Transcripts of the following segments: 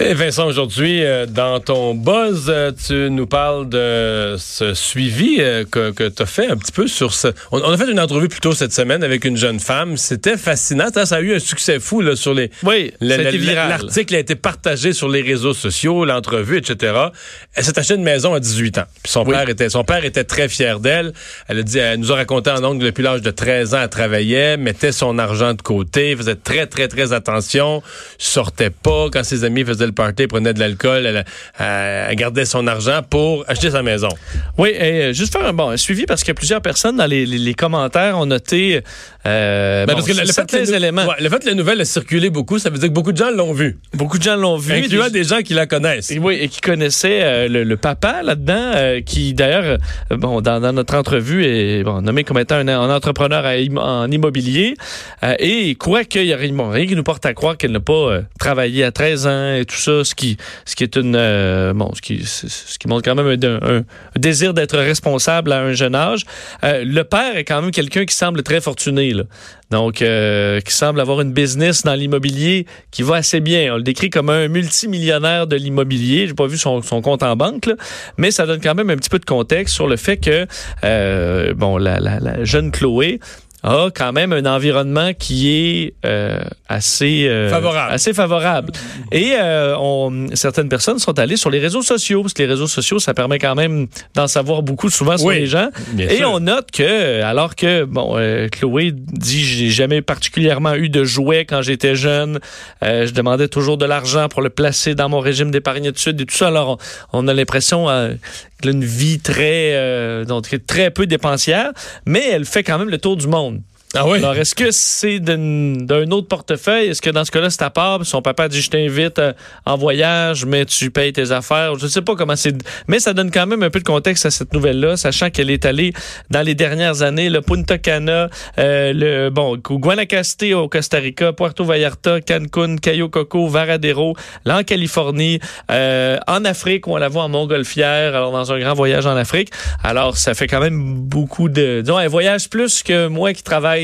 Et Vincent, aujourd'hui, euh, dans ton buzz, euh, tu nous parles de ce suivi euh, que, que tu as fait un petit peu sur ce... On, on a fait une entrevue plus tôt cette semaine avec une jeune femme. C'était fascinant. Ça, ça a eu un succès fou là, sur les... Oui. L'article a été partagé sur les réseaux sociaux, l'entrevue, etc. Elle s'est acheté une maison à 18 ans. Puis son, père était, son père était très fier d'elle. Elle a dit, elle nous a raconté en ongle depuis l'âge de 13 ans, elle travaillait, mettait son argent de côté, faisait très, très, très attention, sortait pas. Quand ses amis faisaient le party, prenait de l'alcool, elle, gardait son argent pour acheter sa maison. Oui, et euh, juste faire un, bon, un suivi parce que plusieurs personnes dans les, les- les commentaires ont noté euh, Ben, bon, parce que le, le fait la, éléments. ouais, le fait que la nouvelle a circulé beaucoup, ça veut dire que beaucoup de gens l'ont vu. Beaucoup de gens l'ont vu. Incluant Des- des gens qui la connaissent. Et oui, et qui connaissait euh, le, le papa là-dedans, euh, qui d'ailleurs, bon, dans, dans notre entrevue est bon, nommé comme étant un, un entrepreneur à en immobilier. Et quoi qu'il y a rien, bon, qui nous porte à croire qu'elle n'a pas travaillé à 13 ans et tout ça, ce qui, est montre quand même un, désir d'être responsable à un jeune âge. Euh, le père est quand même quelqu'un qui semble très fortuné, là. Donc, euh, qui semble avoir une business dans l'immobilier qui va assez bien. On le décrit comme un multimillionnaire de l'immobilier. J'ai pas vu son, compte en banque, mais ça donne quand même un petit peu de contexte sur le fait que, euh, bon, la- la jeune Chloé a quand même un environnement qui est euh, assez euh, Favorable. assez favorable. Et euh, on, certaines personnes sont allées sur les réseaux sociaux parce que les réseaux sociaux ça permet quand même d'en savoir beaucoup souvent sur Oui, les gens. Et sûr. on note que alors que bon euh, Chloé dit j'ai jamais particulièrement eu de jouets quand j'étais jeune, Euh, je demandais toujours de l'argent pour le placer dans mon régime d'épargne études et tout ça. Alors on, on a l'impression euh, une vie très euh, donc très peu dépensière, mais elle fait quand même le tour du monde. Ah oui? Alors, est-ce que c'est d'un autre portefeuille? Est-ce que dans ce cas-là, c'est à part? Son papa dit, je t'invite euh, en voyage, mais tu payes tes affaires. Je ne sais pas comment c'est. Mais ça donne quand même un peu de contexte à cette nouvelle-là, sachant qu'elle est allée dans les dernières années, le Punta Cana, euh, le, bon, Guanacaste au Costa Rica, Puerto Vallarta, Cancun, Cayo Coco, Varadero, là en Californie, euh, en Afrique, où on la voit en montgolfière, alors dans un grand voyage en Afrique. Alors, ça fait quand même beaucoup de, disons, elle voyage plus que moi qui travaille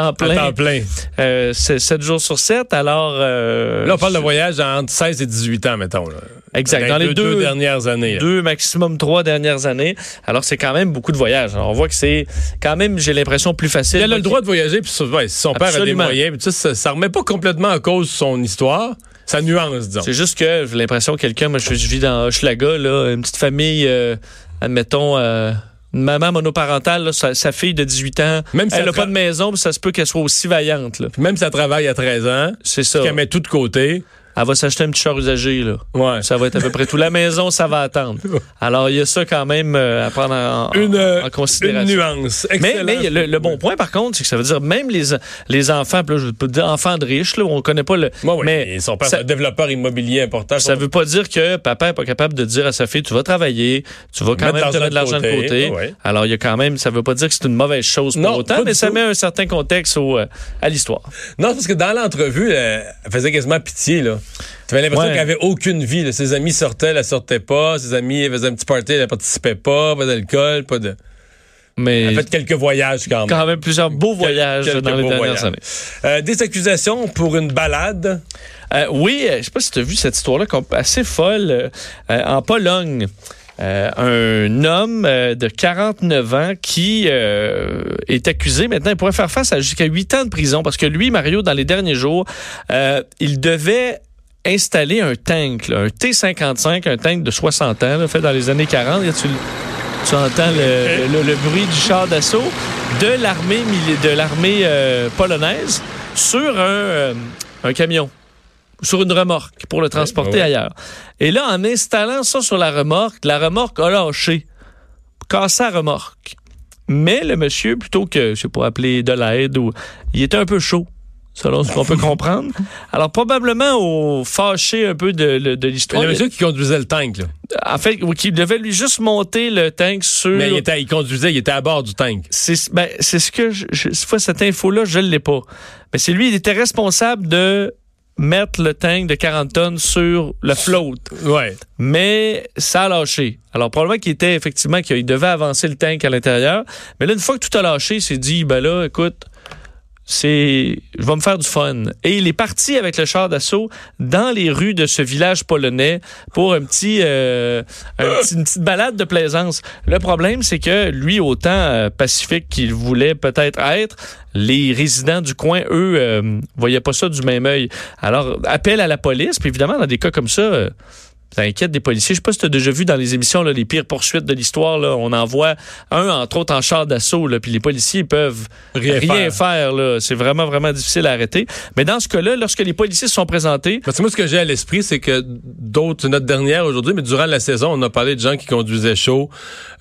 temps À plein, temps plein. euh, c'est 7 jours sur 7. Alors, euh, Là, on parle de voyage entre 16 et 18 ans, mettons. Là. Exact. Dans les deux, deux- dernières années. là. deux, maximum trois dernières années. Alors, c'est quand même beaucoup de voyages. Alors, on voit que c'est quand même, j'ai l'impression, plus facile. Elle a le droit de voyager, puis ouais, si son père a des moyens, puis ça, ça, ça remet pas complètement en cause son histoire, sa nuance, disons. C'est juste que j'ai l'impression que quelqu'un, moi, je, je vis dans Hochelaga, là, une petite famille, euh, admettons, euh, une maman monoparentale, là, sa, sa fille de 18 ans, Même si elle n'a pas de maison, ça se peut qu'elle soit aussi vaillante. Là. Même si elle travaille à 13 ans, C'est ça. qu'elle met tout de côté, Elle va s'acheter un petit char usagé. Là. ouais. Ça va être à peu près tout. La maison, ça va attendre. Alors, il y a ça quand même euh, à prendre en, Une, euh, en une considération. nuance. Mais, Excellent. mais le, le bon point, par contre, c'est que ça veut dire même les, les enfants, là, je peux dire enfants de riches, là, où on connaît pas le. Ouais, ouais, mais son père, ça- un développeur immobilier important. ça veut pas dire que papa est pas capable de dire à sa fille, tu vas travailler, tu vas quand même te mettre de l'argent de côté. Ouais. Alors, il y a quand même, ça veut pas dire que c'est une mauvaise chose pour Non, autant, mais ça tout. met un certain contexte au, euh, à l'histoire. Non, parce que dans l'entrevue, elle faisait quasiment pitié, là. Tu avais l'impression Ouais. qu'elle avait aucune vie. là. Ses amis sortaient, elle sortait pas. Ses amis faisaient un petit party, elle participait pas. Pas d'alcool, pas de... Mais Elle a fait quelques voyages quand même. quand même plusieurs beaux voyages dans les dernières voyages. années. Euh, des accusations pour une balade? Euh, oui, euh, je sais pas si tu as vu cette histoire-là assez folle. euh, en Pologne, euh, un homme euh, de 49 ans qui euh, est accusé maintenant, il pourrait faire face à jusqu'à 8 ans de prison parce que lui, Mario, dans les derniers jours, il devait installer un tank, là, un T-55, un tank de 60 ans, là, fait dans les années 40. Là, tu, tu entends le, le- le bruit du char d'assaut de l'armée mili- de l'armée euh, polonaise sur un, euh, un camion sur une remorque pour le transporter ouais, ouais. ailleurs. Et là, en installant ça sur la remorque, la remorque a lâché, cassé la remorque. Mais le monsieur, plutôt que, je sais pas, appeler de l'aide, ou, il était un peu chaud, selon ce qu'on peut comprendre. Alors, probablement au fâché un peu de, de, de l'histoire. Le monsieur qui conduisait le tank, là. En fait, qu'il devait lui juste monter le tank sur... Mais il, était, il conduisait, il était à bord du tank. C'est ben, c'est ce que je, je cette fois, cette info là, je l'ai pas. Mais c'est lui il était responsable de mettre le tank de 40 tonnes sur le float. Ouais. Mais ça a lâché. Alors probablement qu'il était effectivement qu'il devait avancer le tank à l'intérieur, mais là une fois que tout a lâché, il s'est dit ben là écoute c'est je vais me faire du fun. Et il est parti avec le char d'assaut dans les rues de ce village polonais pour un petit, euh, une petite balade de plaisance. Le problème, c'est que lui, autant euh, pacifique qu'il voulait peut-être être, les résidents du coin, eux, euh, voyaient pas ça du même œil. Alors, appel à la police, puis évidemment, dans des cas comme ça, ça inquiète des policiers. Je sais pas si tu as déjà vu dans les émissions là, les pires poursuites de l'histoire. On envoie un, entre autres, en char d'assaut, puis les policiers peuvent Rien rien, faire. C'est vraiment, vraiment difficile à arrêter. Mais dans ce cas-là, lorsque les policiers se sont présentés, Parce que moi, ce que j'ai à l'esprit, c'est que d'autres, c'est notre dernière aujourd'hui, mais durant la saison, on a parlé de gens qui conduisaient chaud,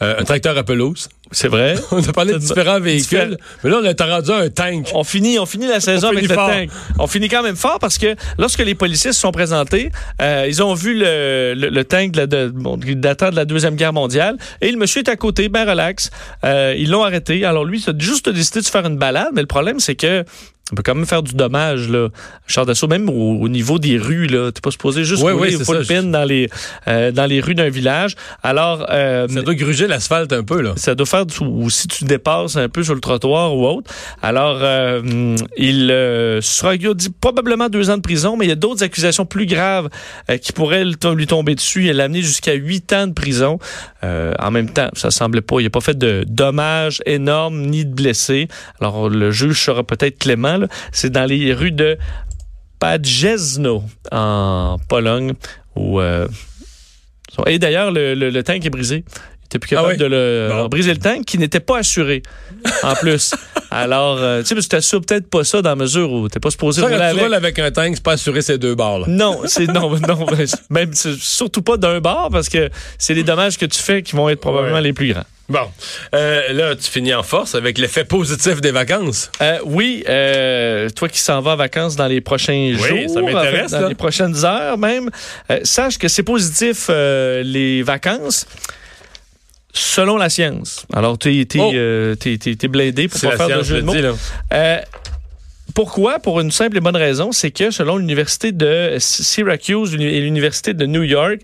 euh, un tracteur à pelouse. c'est vrai, On a parlé de différents véhicules. Mais là, on est rendu à un tank. on finit, on finit la saison On avec le fort. tank. On finit quand même fort parce que lorsque les policiers se sont présentés, euh, ils ont vu le, le, le tank de, la- de- bon, datant de la Deuxième Guerre mondiale et le monsieur est à côté, ben relax. Euh, ils l'ont arrêté. Alors lui, il a juste décidé de faire une balade, mais le problème, c'est que on peut quand même faire du dommage, là. Char d'assaut, même au, au niveau des rues, là. T'es pas supposé juste Oui, rouler oui, pin dans les, euh, dans les rues d'un village. Alors, euh, Ça doit gruger l'asphalte un peu, là. ça doit faire du- ou si tu dépasses un peu sur le trottoir ou autre. Alors, euh, il euh, sera dit probablement deux ans de prison, mais il y a d'autres accusations plus graves euh, qui pourraient lui tomber dessus et l'amener jusqu'à huit ans de prison. Euh, en même temps, ça semblait pas, il n'a pas fait de dommages énormes ni de blessés. Alors, le juge sera peut-être clément. C'est dans les rues de Pajezno, en Pologne, où... euh, et d'ailleurs, le, le- le tank est brisé. Était plus capable Ah oui? de le Bon. briser le tank qui n'était pas assuré en plus. Alors, euh, tu sais, tu t'assures peut-être pas ça dans la mesure où t'es pas supposé Ça, rouler quand tu avec. roules avec un tank, c'est pas assurer ces deux barres, là. Non, c'est non, non, même surtout pas d'un bar parce que c'est les dommages que tu fais qui vont être probablement Ouais. les plus grands. Bon. Euh, là, tu finis en force avec l'effet positif des vacances. Euh, oui, euh, toi qui s'en vas en vacances dans les prochains jours, ça m'intéresse, dans là. les prochaines heures même, sache que c'est positif les vacances. Selon la science. Alors, tu es, Oh. blindé pour C'est pas faire de jeu je de mots. dis, pourquoi? Pour une simple et bonne raison, c'est que selon l'université de Syracuse et l'université de New York,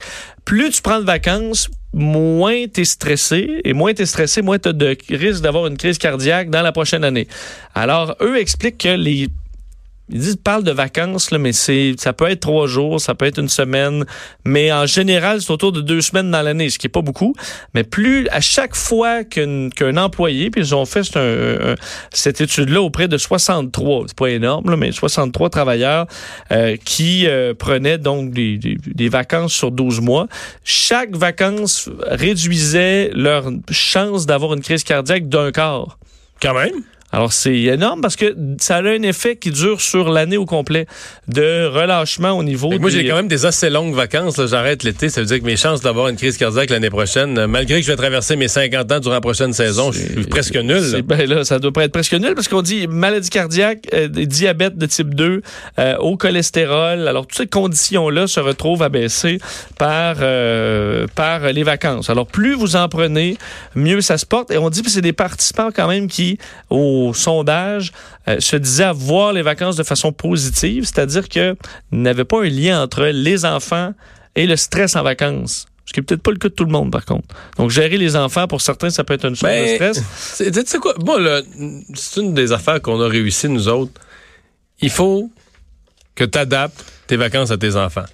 plus tu prends de vacances, moins tu es stressé. Et moins tu es stressé, moins tu as de risque d'avoir une crise cardiaque dans la prochaine année. Alors, eux expliquent que les... Ils disent, ils parlent de vacances, là, mais c'est, ça peut être trois jours, ça peut être une semaine, mais en général, c'est autour de deux semaines dans l'année, ce qui est pas beaucoup. Mais plus, à chaque fois qu'un, qu'un employé, puis ils ont fait un- un- cette étude-là auprès de 63, c'est pas énorme, là, mais 63 travailleurs euh, qui euh, prenaient donc des, des- des vacances sur 12 mois. Chaque vacance réduisait leur chance d'avoir une crise cardiaque d'un quart. Quand même. Alors, c'est énorme parce que ça a un effet qui dure sur l'année au complet de relâchement au niveau moi, j'ai quand même des assez longues vacances. là. J'arrête l'été. Ça veut dire que mes chances d'avoir une crise cardiaque l'année prochaine, euh, malgré que je vais traverser mes 50 ans durant la prochaine saison, je suis presque nul. là. C'est- Ben là, ça doit pas être presque nul parce qu'on dit maladie cardiaque, euh, diabète de type 2, euh, haut cholestérol. Alors, toutes ces conditions-là se retrouvent abaissées par, euh, par les vacances. Alors, plus vous en prenez, mieux ça se porte. Et on dit que c'est des participants quand même qui, au sondage, euh, se disaient avoir les vacances de façon positive, c'est-à-dire qu'ils n'avaient pas un lien entre les enfants et le stress en vacances. Ce qui n'est peut-être pas le cas de tout le monde, par contre. Donc, gérer les enfants, pour certains, ça peut être une source de Ben, stress. c'est- Tu sais quoi? C'est une des affaires qu'on a réussi, nous autres. Il faut que tu adaptes tes vacances à tes enfants.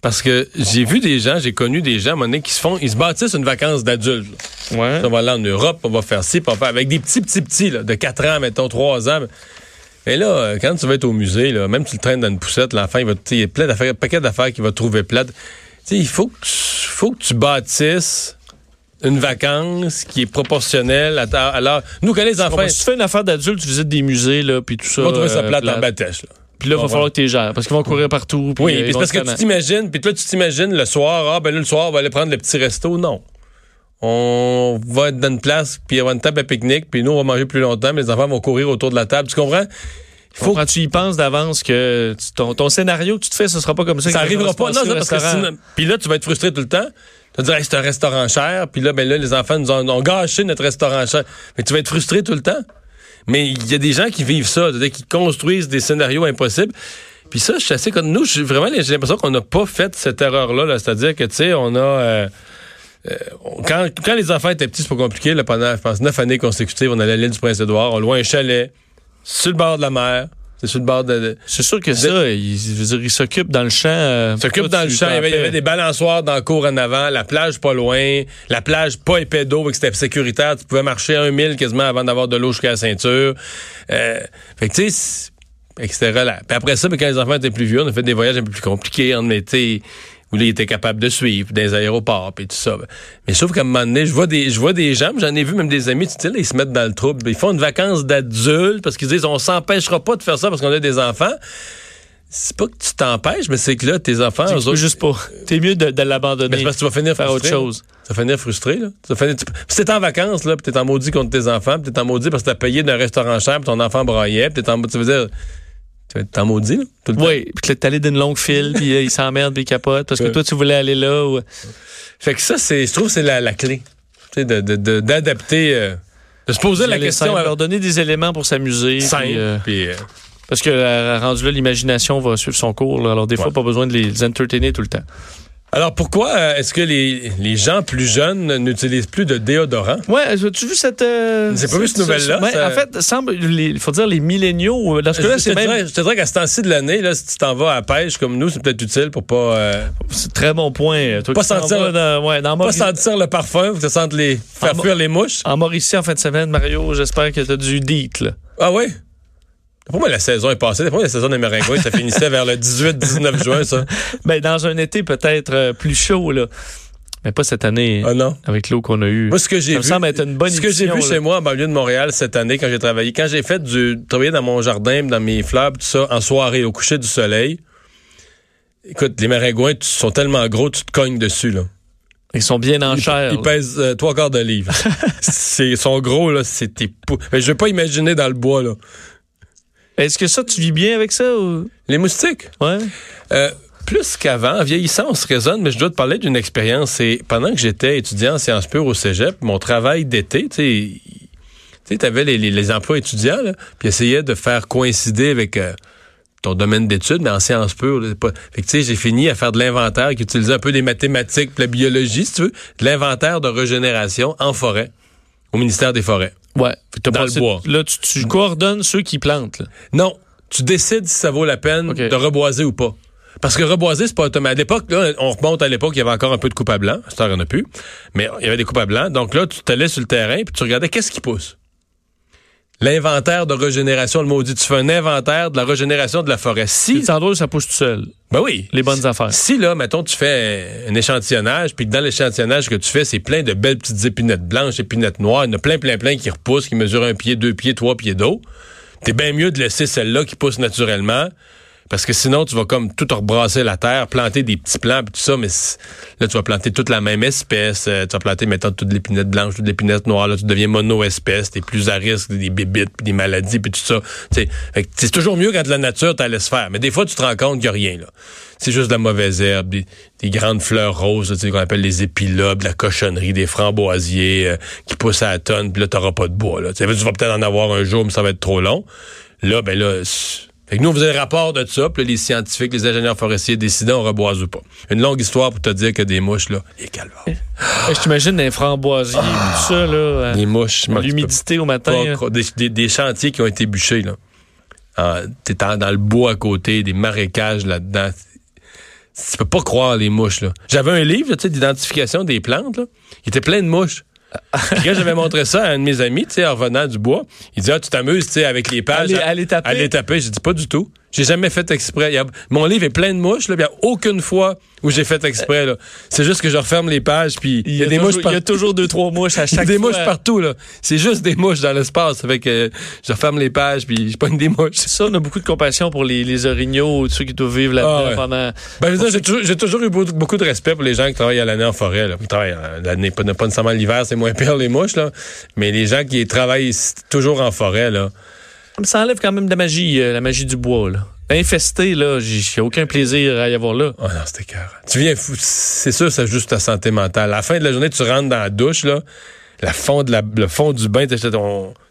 Parce que j'ai vu des gens, j'ai connu des gens, à un moment donné, qui se font, ils se bâtissent une vacance d'adulte. Ouais. On va aller en Europe, on va faire ci, on va faire avec des petits, petits, petits, là, de 4 ans, mettons, 3 ans. Mais là, euh, quand tu vas être au musée, là, même si tu le traînes dans une poussette, l'enfant, il va, il y a plein d'affaires, un paquet d'affaires qu'il va trouver plate. Tu sais, il faut que tu, faut que tu bâtisses une vacance qui est proportionnelle à ta, alors, nous, quand les enfants, Bon, si tu fais une affaire d'adulte, tu visites des musées, là, puis tout ça. ils vont trouver ça euh, plate en plate. bâtèche, là. Puis là, il va falloir que tu gères, parce qu'ils vont courir partout. puis, Oui, euh, puis parce que tu t'imagines, puis toi, tu t'imagines le soir, ah, ben là, le soir, on va aller prendre le petit resto. Non. On va être dans une place, puis avoir une table à pique-nique, puis nous, on va manger plus longtemps, mais les enfants vont courir autour de la table. Tu comprends? Il faut Quand tu y penses d'avance que ton, ton scénario que tu te fais, ce sera pas comme ça. ça que arrivera pas. Non, non, parce que sinon- Puis là, tu vas être frustré tout le temps. Tu vas dire, Hey, c'est un restaurant cher. Puis là, ben là, les enfants nous ont, ont gâché notre restaurant cher. Mais tu vas être frustré tout le temps. Mais il y a des gens qui vivent ça, qui construisent des scénarios impossibles. Puis ça, je suis assez comme nous, j'ai vraiment j'ai l'impression qu'on n'a pas fait cette erreur-là. -là, C'est-à-dire que, tu sais, on a. euh, euh, quand, les enfants étaient petits, c'est pas compliqué. Pendant, je pense, neuf années consécutives, on allait à l'île du Prince-Édouard, on louait un chalet. sur le bord de la mer. C'est sur le bord de. C'est sûr que ça, il, je veux dire, il s'occupe dans le champ. euh, s'occupe dans le champ. Il y, avait, il y t'en avait des balançoires dans le cours en avant, la plage pas loin, la plage pas épais d'eau, que c'était sécuritaire. Tu pouvais marcher un mille quasiment avant d'avoir de l'eau jusqu'à la ceinture. Euh, fait que tu sais, c'était relax. Puis après ça, mais quand les enfants étaient plus vieux, on a fait des voyages un peu plus compliqués en été où là, ils étaient capables de suivre dans les aéroports puis tout ça. Mais sauf qu'à un moment donné, je vois des, je vois des gens, j'en ai vu même des amis, tu sais, là, ils se mettent dans le trouble. Ils font une vacance d'adultes parce qu'ils disent on s'empêchera pas de faire ça parce qu'on a des enfants. C'est pas que tu t'empêches, mais c'est que là, tes enfants, eux autres, juste pas. T'es mieux de, de l'abandonner. c'est parce que tu vas finir faire autre chose. Tu vas finir frustré, là. Tu vas finir, tu- t'es en vacances, là, puis t'es en maudit contre tes enfants, puis t'es en maudit parce que t'as payé d'un restaurant cher, puis ton enfant braillait, puis t'es en, tu veux dire, tu vas être en maudit, là, tout le temps. Oui, puis que t'es allé d'une longue file, puis euh, il s'emmerde, puis il capote, parce que toi, tu voulais aller là. Ou... Fait que ça, c'est, je trouve que c'est la, la clé. Tu sais, de, de, de- d'adapter, euh, de se poser la question simple, à leur donner des éléments pour s'amuser. simple, puis, euh, puis, euh, parce que euh, rendu là, l'imagination va suivre son cours. là. alors des fois, Ouais. pas besoin de les, les entertainer tout le temps. Alors, pourquoi euh, est-ce que les, les gens plus jeunes n'utilisent plus de déodorant? Ouais, as-tu vu cette. euh, J'ai pas vu cette nouvelle-là, ouais, ça- En fait, semble, il faut dire les milléniaux. euh, Dans ce cas-là, je, c'est même. dirais, je te dirais qu'à ce temps-ci de l'année, là, si tu t'en vas à la pêche comme nous, c'est peut-être utile pour pas, euh, C'est très bon point. Toi Pas sentir- Dans, ouais, dans pas sentir le parfum, que tu sentes les, faire En- fuir les mouches. En Mauricie, en fin de semaine, Mario, j'espère que tu as du DEET. Là. Ah oui? Pour moi, la saison est passée. Pour moi, la saison des Maringouins, ça finissait vers le 18-19 juin, ça. Ben, dans un été peut-être euh, plus chaud, là. mais pas cette année Ah non? avec l'eau qu'on a eue. Moi, ce que j'ai Ça me vu. semble être une bonne Ce que j'ai vu là. chez moi en banlieue de Montréal cette année, quand j'ai travaillé, quand j'ai fait du. travailler dans mon jardin, dans mes fleurs, tout ça, en soirée, au coucher du soleil. Écoute, les Maringouins, sont tellement gros, tu te cognes dessus, là. Ils sont bien en chair. Ils pèsent euh, trois quarts de livre. c'est, ils sont gros, là, c'est tes pou- Je vais pas imaginer dans le bois, là. Est-ce que ça, tu vis bien avec ça? Ou... Les moustiques? Ouais. Euh, plus qu'avant, en vieillissant, on se raisonne, mais je dois te parler d'une expérience. C'est pendant que j'étais étudiant en sciences pures au cégep, mon travail d'été, tu sais, tu avais les, les- les emplois étudiants, là, puis essayais de faire coïncider avec euh, ton domaine d'études, mais en sciences pures. là, c'est pas... Fait que, tu sais, j'ai fini à faire de l'inventaire qui utilisait un peu des mathématiques, puis la biologie, si tu veux, de l'inventaire de régénération en forêt, au ministère des Forêts. Ouais. Dans le bois. Là, tu, tu coordonnes ceux qui plantent. là. Non, tu décides si ça vaut la peine de reboiser ou pas. Parce que reboiser, c'est pas automatique. À l'époque, là, on remonte à l'époque, il y avait encore un peu de coupe à blanc. Cette heure, il n'y en a plus. Mais il y avait des coupes à blanc. Donc là, tu te laisses sur le terrain puis tu regardais qu'est-ce qui pousse. L'inventaire de régénération, le maudit. Tu fais un inventaire de la régénération de la forêt. Si, Les endroits où ça pousse tout seul. ben oui. Les bonnes affaires. Si là, mettons, tu fais un échantillonnage, puis que dans l'échantillonnage que tu fais, c'est plein de belles petites épinettes blanches, épinettes noires, il y en a plein, plein, plein qui repoussent, qui mesurent un pied, deux pieds, trois pieds d'eau. T'es bien mieux de laisser celle-là qui pousse naturellement, parce que sinon, tu vas comme tout rebrasser la terre, planter des petits plants, puis tout ça, mais là, tu vas planter toute la même espèce. euh, tu vas planter, mettons, toute l'épinette blanche, toute l'épinette noire, là, tu deviens mono-espèce, t'es plus à risque des bébites, des maladies, puis tout ça. Tu c'est toujours mieux quand la nature t'en laisse faire. Mais des fois, tu te rends compte qu'il n'y a rien, là. C'est juste de la mauvaise herbe, des, des grandes fleurs roses, tu qu'on appelle les épilobes, la cochonnerie, des framboisiers euh, qui poussent à la tonne, puis là, t'auras pas de bois. Là. Tu tu vas peut-être en avoir un jour, mais ça va être trop long. Là, ben là, fait que nous, on faisait le rapport de ça, puis les scientifiques, les ingénieurs forestiers décidaient on reboise ou pas. Une longue histoire pour te dire que des mouches, là, les calvaires. Ouais, Je t'imagine un framboisier, tout ça, là. euh, Les mouches, tu peux L'humidité au matin. pas cro- des, des- des chantiers qui ont été bûchés, là. Ah, T'es dans le bois à côté, des marécages là-dedans. Tu peux pas croire les mouches, là. J'avais un livre, tu sais, d'identification des plantes, là. Il était plein de mouches. Puis quand j'avais montré ça à un de mes amis, tu sais, en revenant du bois, il dit, ah, tu t'amuses, tu sais, avec les pages. À les- à les taper? Les taper. J'ai dit, pas du tout. J'ai jamais fait exprès. Il y a- mon livre est plein de mouches, là. Il n'y a aucune fois où j'ai fait exprès, là. C'est juste que je referme les pages, puis il y a, des toujours, mouches il y a toujours deux, trois mouches à chaque des fois. mouches partout, là. C'est juste des mouches dans l'espace. Fait que je referme les pages, puis je pogne des mouches. Ça, on a beaucoup de compassion pour les, les orignaux, ceux qui doivent vivre là-dedans Ah ouais. pendant. Ben, j'ai toujours, j'ai toujours eu beaucoup, de respect pour les gens qui travaillent à l'année en forêt. Là. Qui travaillent à l'année, pas, pas nécessairement l'hiver, c'est moins pire les mouches, là. Mais les gens qui travaillent toujours en forêt, là. Ça enlève quand même de la magie, euh, la magie du bois, là. Infesté, là, j'ai aucun plaisir à y avoir là. Oh non, c'était cœur. Tu viens fou. C'est sûr, ça juste ta santé mentale. À la fin de la journée, tu rentres dans la douche, là. La fond de la, le fond du bain,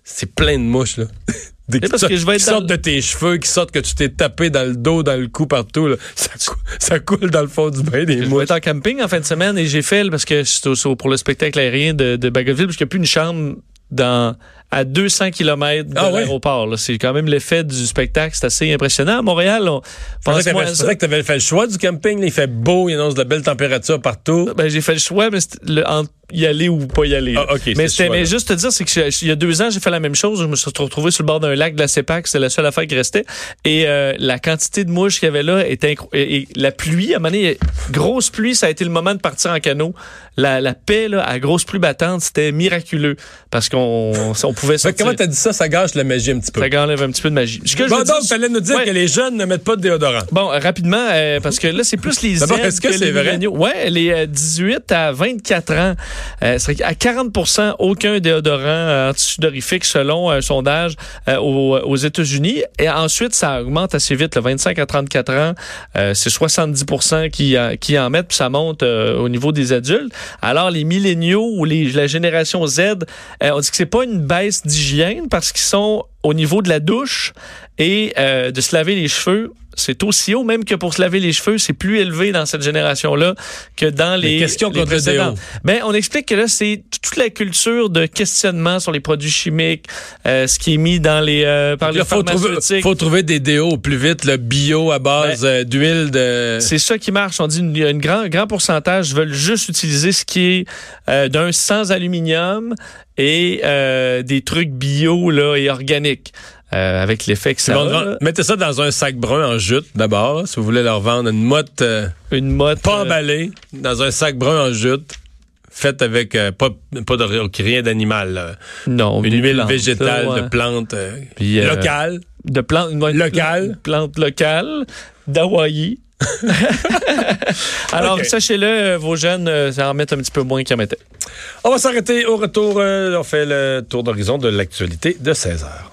c'est plein de mouches, là. Des, parce qui que je vais qui être dans sortent de tes cheveux, qui sortent que tu t'es tapé dans le dos, dans le cou, partout, là. Ça, cou- ça coule dans le fond du bain, des Je vais mouches. être en camping en fin de semaine et j'ai fait, parce que c'est pour le spectacle aérien de, de Bagotville, parce qu'il n'y a plus une chambre dans, à 200 km de Ah l'aéroport. là. C'est quand même l'effet du spectacle. C'est assez impressionnant. À Montréal, on C'est vrai pense moins à que tu avais fait le choix du camping. là. il fait beau, il annonce de belles températures partout. Ben, j'ai fait le choix, mais c'était le- entre y aller ou pas y aller. Ah, ok, c'est mais choix, mais juste te dire, c'est que il y a deux ans, j'ai fait la même chose. Je me suis retrouvé sur le bord d'un lac de la CEPAC. C'est la seule affaire qui restait. Et euh, la quantité de mouches qu'il y avait là était incro- et, et la pluie, à un moment donné, grosse pluie, ça a été le moment de partir en canot. La, la paix, là, à grosse pluie battante, c'était miraculeux parce qu'on on pouvait Fait sortir. comment t'as dit ça, ça gâche la magie un petit peu. Ça enlève un petit peu de magie. Ce que je Bon, dire, donc, fallait nous dire Ouais. que les jeunes ne mettent pas de déodorant. Bon, euh, rapidement, euh, parce que là, c'est plus les D'abord, est-ce que que c'est vrai? Ouais, les euh, 18 à 24 ans, euh, c'est à 40% aucun déodorant euh, antisudorifique selon un sondage euh, aux, aux États-Unis. Et ensuite, ça augmente assez vite. Le 25 à 34 ans, euh, c'est 70 qui, en- qui en mettent, puis ça monte euh, au niveau des adultes. Alors, les milléniaux ou les, la génération Z, euh, on dit que c'est pas une baisse d'hygiène parce qu'ils sont au niveau de la douche et euh, de se laver les cheveux. C'est aussi haut, même que pour se laver les cheveux, c'est plus élevé dans cette génération-là que dans les, questions les contre le précédentes. Ben, on explique que là, c'est toute la culture de questionnement sur les produits chimiques, euh, ce qui est mis dans les euh, par les Là, faut trouver, pharmaceutiques. faut trouver des déos au plus vite, le bio à base euh, d'huile de. C'est ça qui marche. On dit une, une grand, grand pourcentage veulent juste utiliser ce qui est euh, d'un sans aluminium et des trucs bio là, et organiques. Euh, avec l'effet que ça Bon, a, mettez ça dans un sac brun en jute d'abord, si vous voulez leur vendre une motte euh, une mode pas euh, emballée dans un sac brun en jute, faite avec euh, pas, pas de rien d'animal, non, une huile plantes, végétale ouais. de plantes Puis, locales. de plantes Locales. plantes locales d'Hawaï. Alors sachez-le, vos jeunes ça en mettent un petit peu moins qu'ils en mettaient. On va s'arrêter au retour. on fait le tour d'horizon de l'actualité de 16 heures.